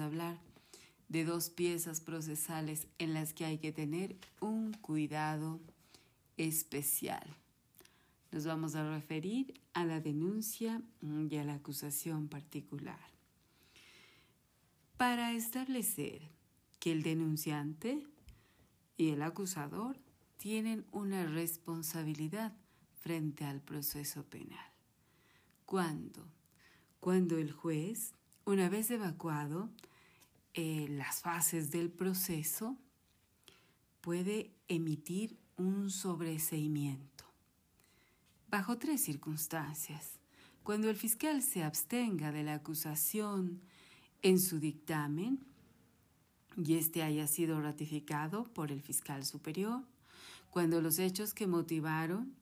Hablar de dos piezas procesales en las que hay que tener un cuidado especial. Nos vamos a referir a la denuncia y a la acusación particular. Para establecer que el denunciante y el acusador tienen una responsabilidad frente al proceso penal. ¿Cuándo? Cuando el juez, una vez evacuado eh, las fases del proceso, puede emitir un sobreseimiento. Bajo tres circunstancias. Cuando el fiscal se abstenga de la acusación en su dictamen y éste haya sido ratificado por el fiscal superior, cuando los hechos que motivaron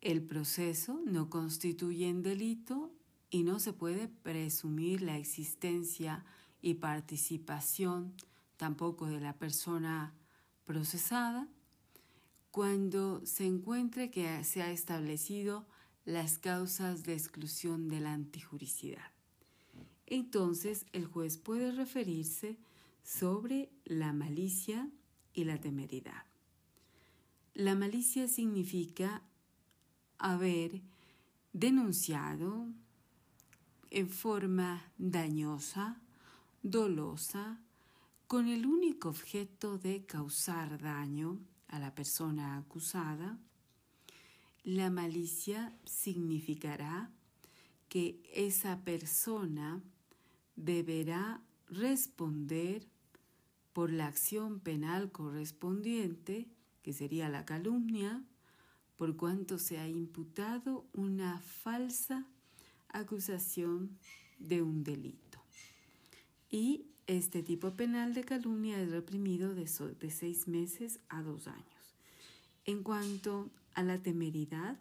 el proceso no constituyen delito y no se puede presumir la existencia y participación tampoco de la persona procesada cuando se encuentre que se ha establecido las causas de exclusión de la antijuricidad. Entonces el juez puede referirse sobre la malicia y la temeridad. La malicia significa haber denunciado en forma dañosa, dolosa, con el único objeto de causar daño a la persona acusada, la malicia significará que esa persona deberá responder por la acción penal correspondiente, que sería la calumnia, por cuanto se ha imputado una falsa acusación de un delito. Y este tipo penal de calumnia es reprimido de, seis meses a dos años. En cuanto a la temeridad,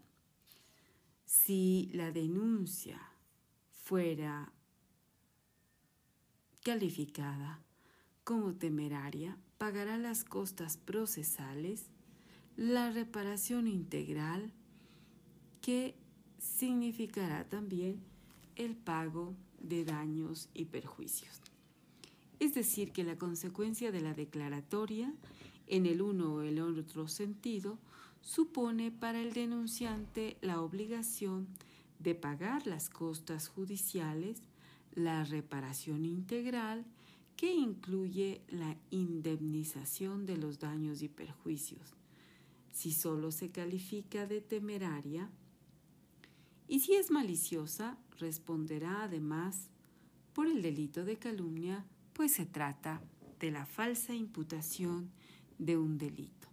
si la denuncia fuera calificada como temeraria, pagará las costas procesales la reparación integral que significará también el pago de daños y perjuicios. Es decir, que la consecuencia de la declaratoria, en el uno o el otro sentido, supone para el denunciante la obligación de pagar las costas judiciales, la reparación integral, que incluye la indemnización de los daños y perjuicios, si solo se califica de temeraria, y si es maliciosa, responderá además por el delito de calumnia, pues se trata de la falsa imputación de un delito.